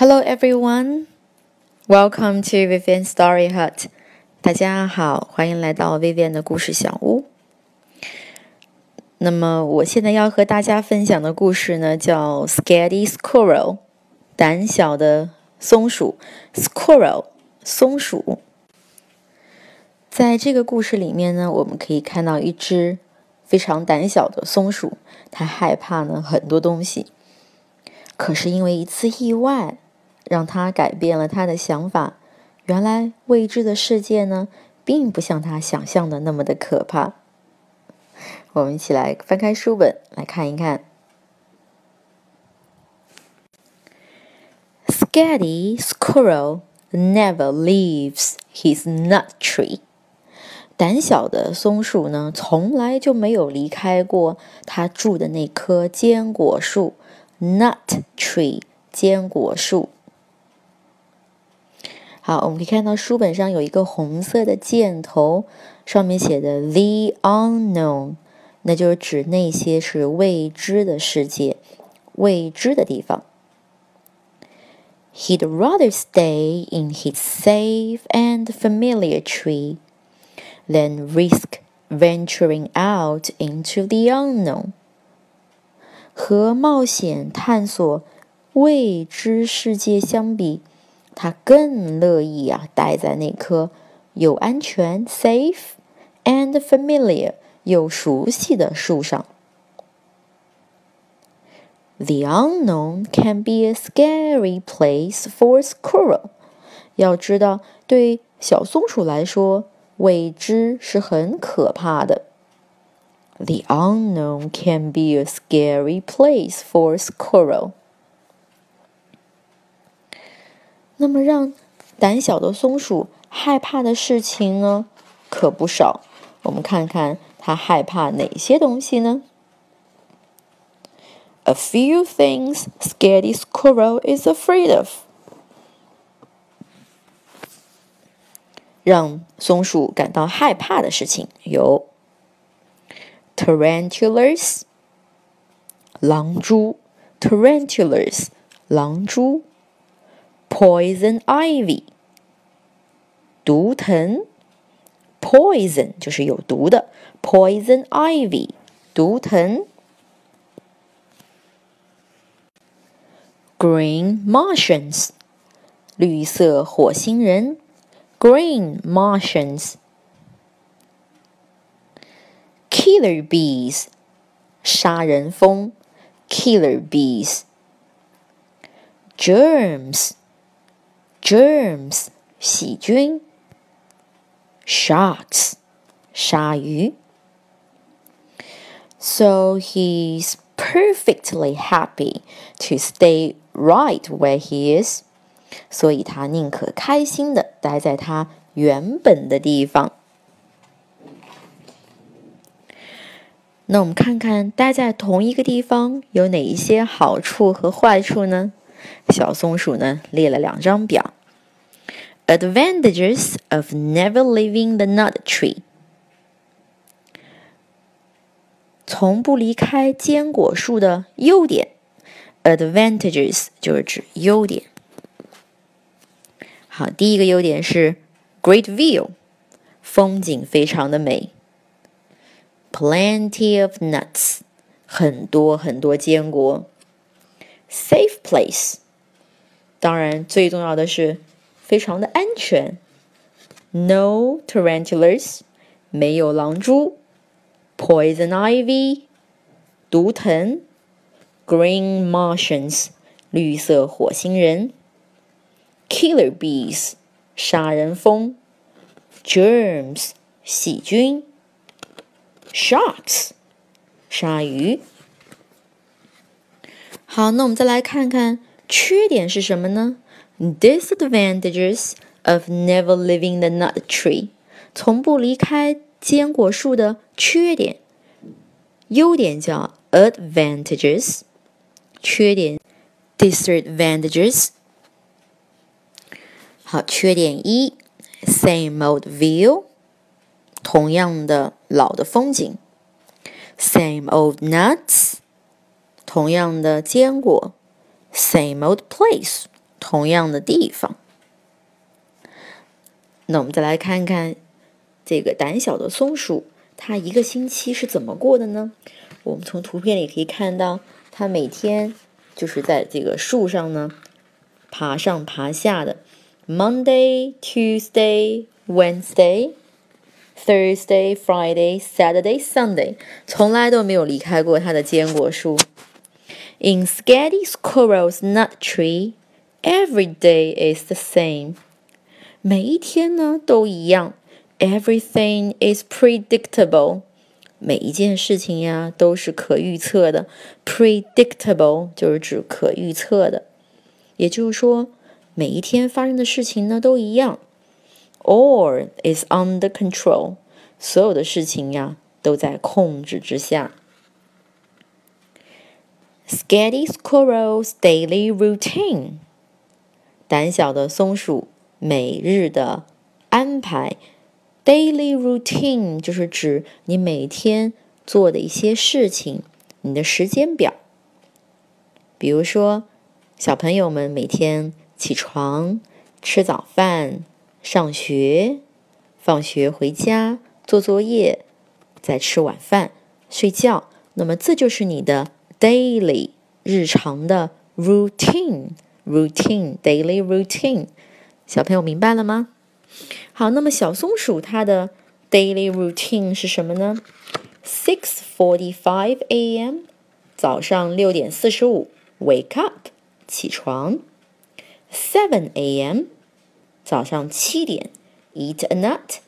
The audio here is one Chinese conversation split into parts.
Hello everyone, welcome to Vivian Story Hut. 大家好，欢迎来到 Vivian 的故事小屋。那么，我现在要和大家分享的故事呢，叫《Scaredy Squirrel》，胆小的松鼠。Squirrel，松鼠。在这个故事里面呢，我们可以看到一只非常胆小的松鼠，它害怕呢很多东西。可是因为一次意外，让他改变了他的想法。原来未知的世界呢，并不像他想象的那么的可怕。我们一起来翻开书本来看一看。Scary squirrel never leaves his nut tree。胆小的松鼠呢，从来就没有离开过它住的那棵坚果树 （nut tree，坚果树）。好，我们可以看到书本上有一个红色的箭头，上面写的 “the unknown”，那就是指那些是未知的世界、未知的地方。He'd rather stay in his safe and familiar tree. than risk venturing out into the unknown。和冒险探索未知世界相比， 他更乐意啊待在那棵又安全 （safe and familiar） 又熟悉的树上。The unknown can be a scary place for a squirrel。要知道，对小松鼠来说，未知是很可怕的。The unknown can be a scary place for a squirrel。 那么，让胆小的松鼠害怕的事情呢，可不少。我们看看它害怕哪些东西呢？A few things Scaredy Squirrel is afraid of. 让松鼠感到害怕的事情有：tarantulas，狼蛛；tarantulas，狼蛛 ；poison ivy，毒藤；poison 就是有毒的；poison ivy，毒藤；green Martians，绿色火星人。green Martians. Killer bees, 杀人蜂 killer bees. germs 细菌。Sharks 鲨鱼。So he's perfectly happy to stay right where he is. 所以他宁可开心的待在他原本的地方。那我们看看待在同一个地方有哪一些好处和坏处呢？小松鼠呢列了两张表。Advantages of never leaving the nut tree，从不离开坚果树的优点。Advantages 就是指优点。好，第一个优点是 great view，风景非常的美。Plenty of nuts，很多很多坚果。Safe place，当然最重要的是 非常的安全。No tarantulas，没有狼蛛。Poison ivy，毒藤。Green Martians，绿色火星人。Killer bees，杀人蜂；germs，细菌；sharks，鲨鱼。好，那我们再来看看缺点是什么呢 ？Disadvantages of never leaving the nut tree，从不离开坚果树的缺点。优点叫 advantages，缺点 disadvantages。好，缺点一，same old view，同样的老的风景；same old nuts，同样的坚果；same old place， 同样的地方。那我们再来看看这个胆小的松鼠，它一个星期是怎么过的呢？我们从图片里可以看到，它每天就是在这个树上呢爬上爬下的。Monday, Tuesday, Wednesday, Thursday, Friday, Saturday, Sunday，从来都没有离开过它的坚果树。In Skady Squirrel's nut tree, every day is the same. 每一天呢都一样。Everything is predictable. 每一件事情呀都是可预测的。Predictable 就是指可预测的，也就是说。每一天发生的事情呢都一样，all is under control，所有的事情呀都在控制之下。Scary squirrel's daily routine， 胆小的松鼠每日的安排。Daily routine 就是指你每天做的一些事情，你的时间表。比如说，小朋友们每天。起床，吃早饭，上学，放学回家，做作业，再吃晚饭，睡觉。那么这就是你的 daily 日常的 routine Routine daily routine。小朋友明白了吗？好，那么小松鼠它的 daily routine 是什么呢？Six forty-five a.m. 早上六点四十五，wake up 起床。Seven a.m. 早上七点，eat a nut，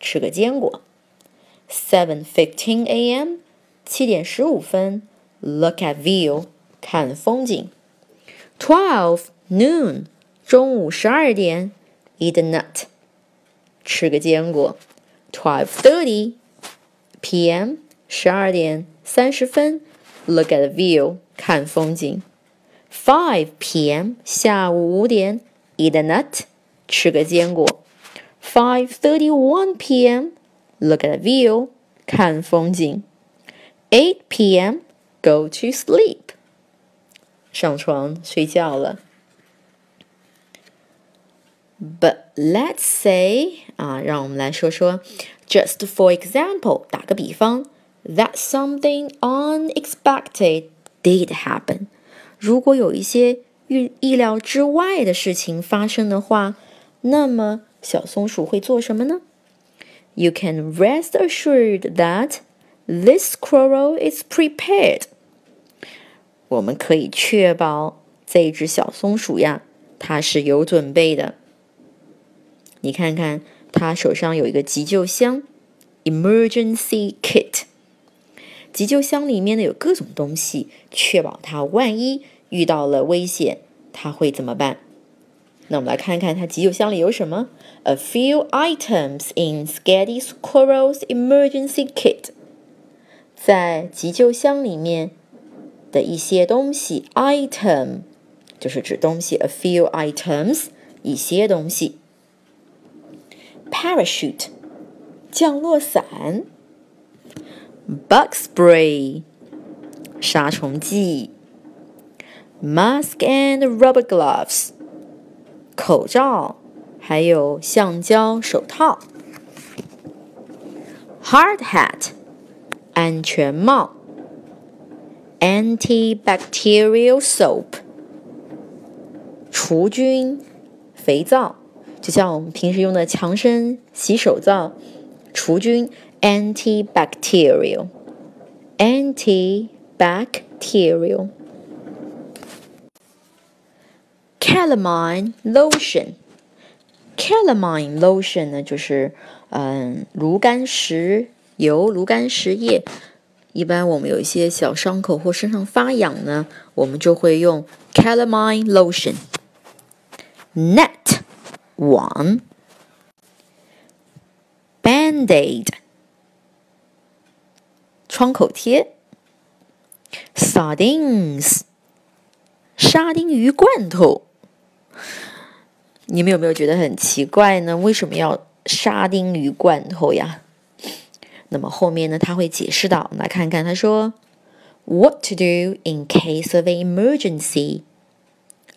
吃个坚果。Seven fifteen a.m. 七点十五分，look at view，看风景。Twelve noon 中午十二点，eat a nut，吃个坚果。Twelve thirty p.m. 十二点三十分，look at view，看风景。5 p.m. 下午五点，eat a nut，吃个坚果。5:31 p.m. look at a view，看风景。8 p.m. go to sleep， 上床睡觉了。But let's say 啊，让我们来说说，just for example，打个比方，that something unexpected did happen。如果有一些预意料之外的事情发生的话，那么小松鼠会做什么呢？You can rest assured that this squirrel is prepared。 我们可以确保这只小松鼠呀，它是有准备的。你看看，它手上有一个急救箱，emergency kit。急救箱里面呢有各种东西，确保它万一。遇到了危险，他会怎么办？那我们来看看他急救箱里有什么。A few items in Skady Squirrel's emergency kit，在急救箱里面的一些东西，item 就是指东西。A few items，一些东西。Parachute，降落伞。Bug spray，杀虫剂。Mask and rubber gloves，口罩，还有橡胶手套。Hard hat，安全帽。 Antibacterial soap，除菌肥皂，就像我们平时用的强生洗手皂，除菌。Antibacterial，antibacterial。Calamine lotion，calamine lotion 呢，就是嗯，炉甘石油、炉甘石液。 一般我们有一些小伤口或身上发痒呢，我们就会用 calamine lotion。Net 网，Band-Aid 创口贴，Sardines 沙丁鱼罐头。你们有没有觉得很奇怪呢？为什么要沙丁鱼罐头呀？那么后面呢，他会解释到，来看看，他说：“What to do in case of an emergency?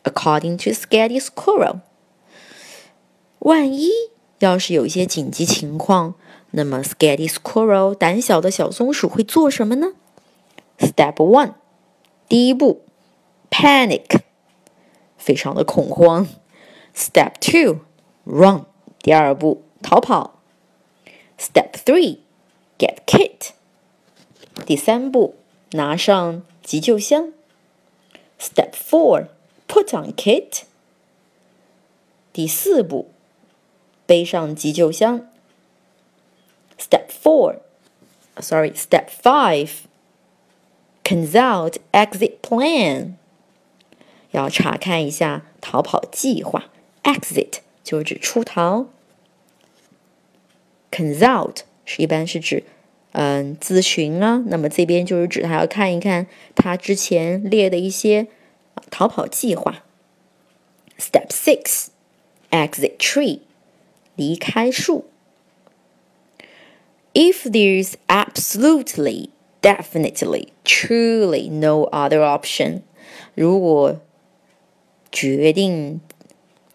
according to Scary Squirrel。万一要是有一些紧急情况，那么 Scary Squirrel 胆小的小松鼠会做什么呢？Step one，第一步，panic，非常的恐慌。Step two，run，第二步，逃跑。Step three，get kit，第三步，拿上急救箱。Step four, put on kit。第四步，背上急救箱。Step four, sorry, step five, consult exit plan。要查看一下逃跑计划。Exit 就是指出逃。Consult 是一般是指嗯，咨询啊，那么这边就是指他要看一看他之前列的一些逃跑计划。Step six, exit tree，离开树。If there's absolutely, definitely, truly no other option，如果决定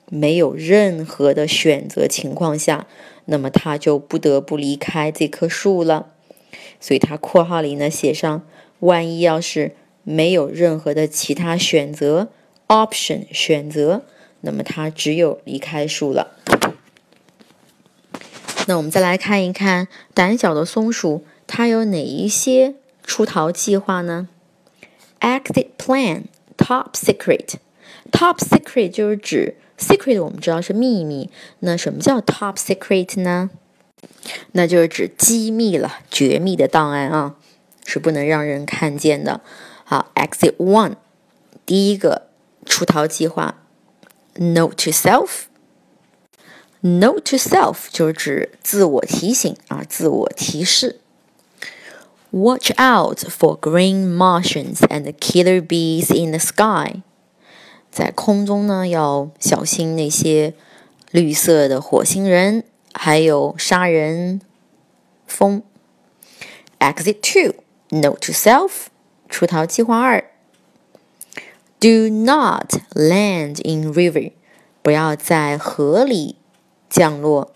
没有任何的选择情况下，那么他就不得不离开这棵树了。所以它括号里呢写上，万一要是没有任何的其他选择 option 选择，那么它只有离开树了。那我们再来看一看胆小的松鼠，它有哪一些出逃计划呢？Exit plan top secret top secret 就是指 secret 我们知道是秘密，那什么叫 top secret 呢？那就是指机密了，绝密的档案啊，是不能让人看见的。好，Exit One，第一个出逃计划，Note to self，Note to self 就是指自我提醒啊，自我提示。Watch out for green Martians and killer bees in the sky，在空中呢要小心那些绿色的火星人。还有杀人蜂。Exit two, note to self，出逃计划二。Do not land in river，不要在河里降落。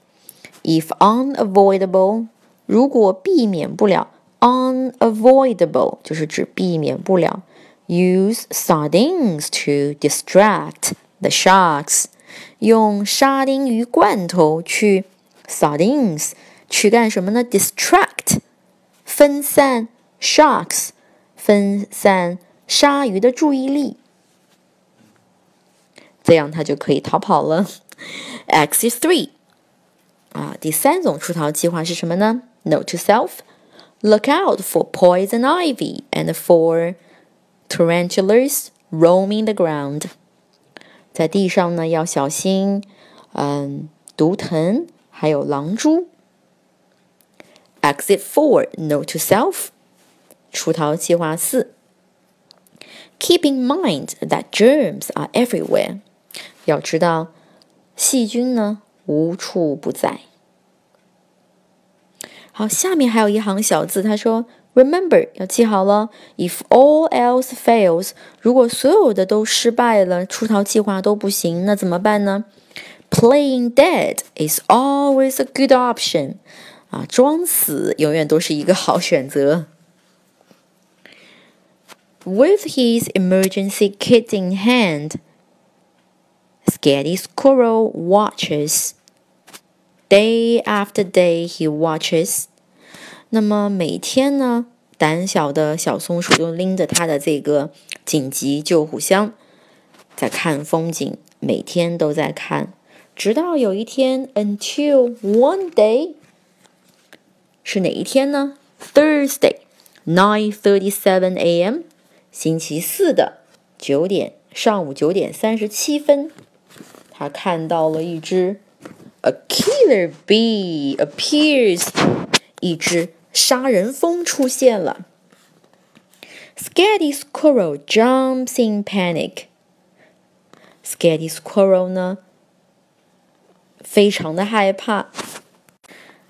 If unavoidable，如果避免不了，unavoidable 就是指避免不了。Use sardines to distract the sharks，用沙丁鱼罐头去。Sardines 去干什么呢？Distract 分散 sharks 分散鲨鱼的注意力，这样它就可以逃跑了。Exit three 啊，第三种出逃计划是什么呢？Note to self: Look out for poison ivy and for tarantulas roaming the ground。在地上呢要小心，嗯，毒藤。 还有狼蛛。Exit four, no to self，出逃计划四。Keep in mind that germs are everywhere，要知道细菌呢无处不在。好，下面还有一行小字，他说：“Remember，要记好了。If all else fails，如果所有的都失败了，出逃计划都不行，那怎么办呢？” Playing dead is always a good option. 啊，装死永远都是一个好选择。With his emergency kit in hand, Scary Squirrel watches. Day after day, he watches. 那么每天呢，胆小的小松鼠就拎着它的这个紧急救护箱，在看风景，每天都在看。 直到有一天，until one day，是哪一天呢？Thursday, nine thirty-seven a.m. 星期四的九点，上午九点三十七分，他看到了一只 a killer bee appears，一只杀人蜂出现了。Scary squirrel jumps in panic. Scary squirrel 呢？ 非常的害怕，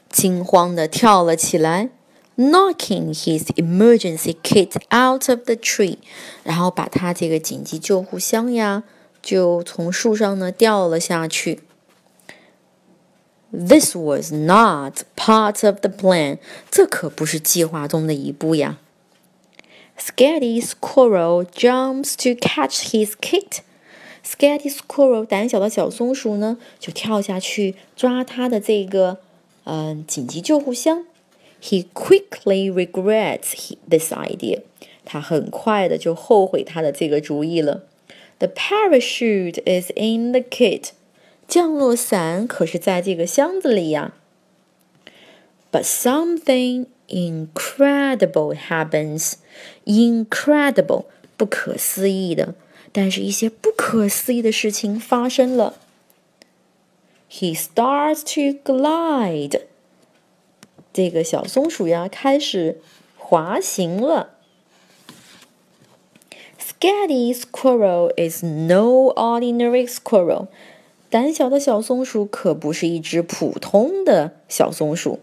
惊慌的跳了起来，knocking his emergency kit out of the tree，然后把他这个紧急救护箱呀 就从树上呢掉了下去。This was not part of the plan。这可不是计划中的一步呀。Scary Squirrel jumps to catch his kit。 Scary Squirrel 胆小的小松鼠呢，就跳下去抓它的这个嗯紧急救护箱。He quickly regrets this idea。他很快的就后悔他的这个主意了。The parachute is in the kit。降落伞可是在这个箱子里呀。But something incredible happens. Incredible，不可思议的。但是，一些不可思议的事情发生了。He starts to glide。这个小松鼠呀，开始滑行了。Scary squirrel is no ordinary squirrel。胆小的小松鼠可不是一只普通的小松鼠。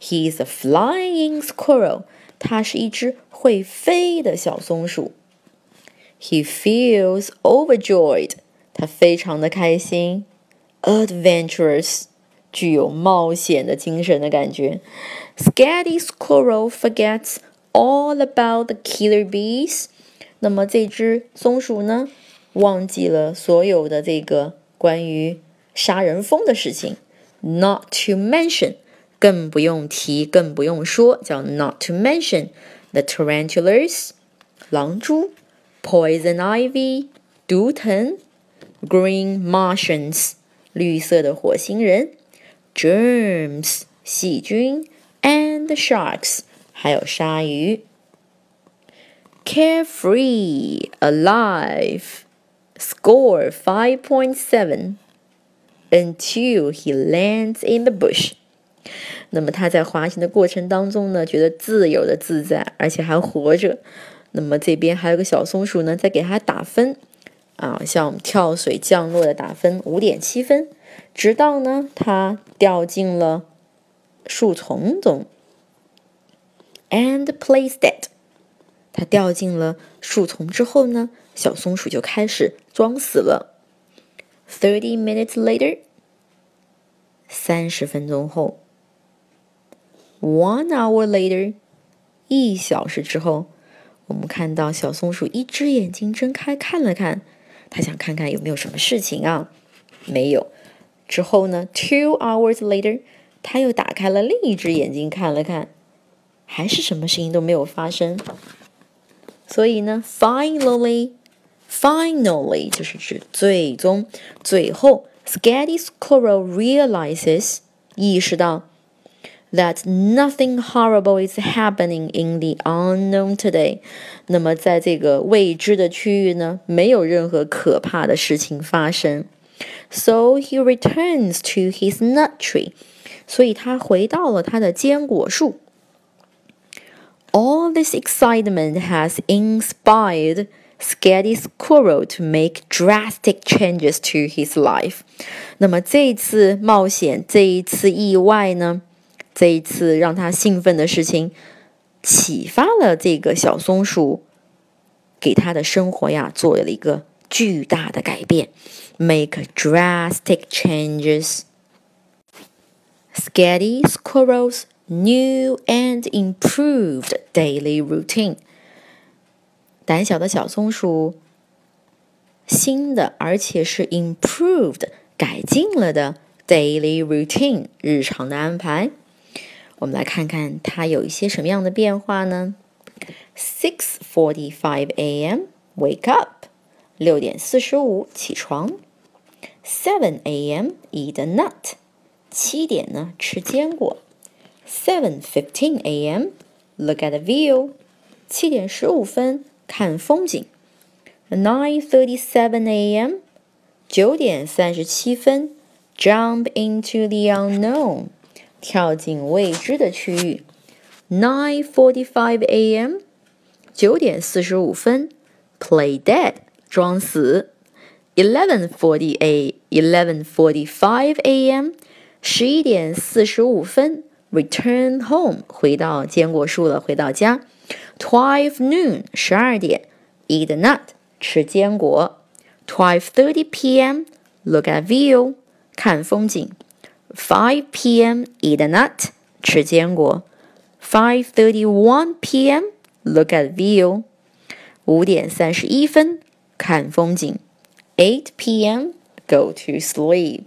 He is a flying squirrel。它是一只会飞的小松鼠。He feels overjoyed。他非常的开心。Adventurous，具有冒险的精神的感觉。Scary squirrel forgets all about the killer bees。那么这只松鼠呢，忘记了所有的这个关于杀人蜂的事情。Not to mention，更不用提，更不用说，叫 not to mention the tarantulas，狼蛛 ；poison ivy，毒藤；green Martians，绿色的火星人；germs，细菌；and sharks，还有鲨鱼。carefree, alive, score 5.7 until he lands in the bush. 那么他在滑行的过程当中呢，觉得自由的自在，而且还活着。 那么这边还有个小松鼠呢，在给它打分啊，像跳水降落的打分五点七分，直到呢它掉进了树丛中，and plays dead。它掉进了树丛之后呢，小松鼠就开始装死了。Thirty minutes later，三十分钟后，One hour later，一小时之后，我们看到小松鼠一只眼睛睁开看了看，它想看看有没有什么事情啊？没有。之后呢，Two hours later，它又打开了另一只眼睛看了看，还是什么事情都没有发生。所以呢，finally，finally 就是指最终、最后。，Scatty squirrel realizes 意识到 that nothing horrible is happening in the unknown today。那么在这个未知的区域呢，没有任何可怕的事情发生。So he returns to his nut tree。所以他回到了他的坚果树。All this excitement has inspired Scary Squirrel to make drastic changes to his life。那么这一次冒险，这一次意外呢， 这一次让他兴奋的事情，启发了这个小松鼠，给他的生活呀做了一个巨大的改变，make drastic changes。Scary Squirrels new and improved daily routine。胆小的小松鼠，新的而且是 improved 改进了的 daily routine 日常的安排。我们来看看它有一些什么样的变化呢？Six forty-five a.m. wake up，六点四十五起床。Seven a.m. eat a nut，七点呢吃坚果。7:15 a.m. Look at the view. 七点十五分看风景。9:37 a.m. 九点三十七分 Jump into the unknown. 跳进未知的区域。Nine forty-five a.m. 九点四十五分，play dead 装死。Eleven forty a. Eleven forty-five a.m. 十一点四十五分，return home 回到坚果树了，回到家。Twelve noon 十二点，eat a nut 吃坚果。Twelve thirty p.m. Look at view 看风景。5 p.m. Eat a nut，吃坚果。5:31 p.m. Look at view，五点三十一分，看风景。8 p.m. Go to sleep。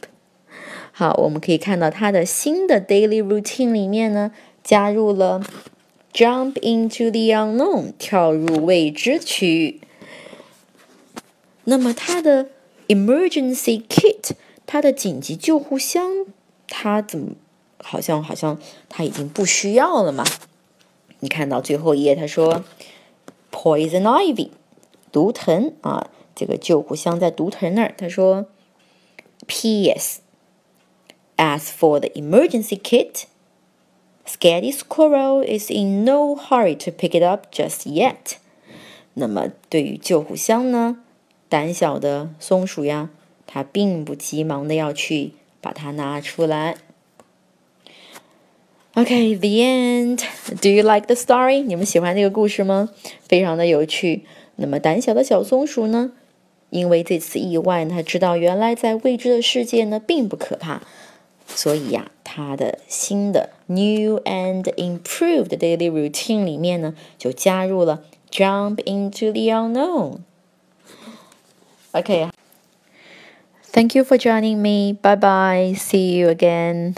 好，我们可以看到他的新的 daily routine 里面呢，加入了 jump into the unknown，跳入未知区域。那么他的 emergency kit，他的紧急救护箱， 他怎么好像好像他已经不需要了嘛？你看到最后一页，他说 poison ivy，毒藤啊，这个救护箱在毒藤那儿。他说 P.S. As for the emergency kit, Scary Squirrel is in no hurry to pick it up just yet. 那么对于救护箱呢，胆小的松鼠呀，它并不急忙的要去把它拿出来。Okay, the end. Do you like the story? 你们喜欢这个故事吗？非常的有趣。那么胆小的小松鼠呢？因为这次意外，它知道原来在未知的世界呢并不可怕。所以呀，他的新的 new and improved daily routine 里面呢，就加入了 jump into the unknown。Okay. Thank you for joining me. Bye bye. See you again.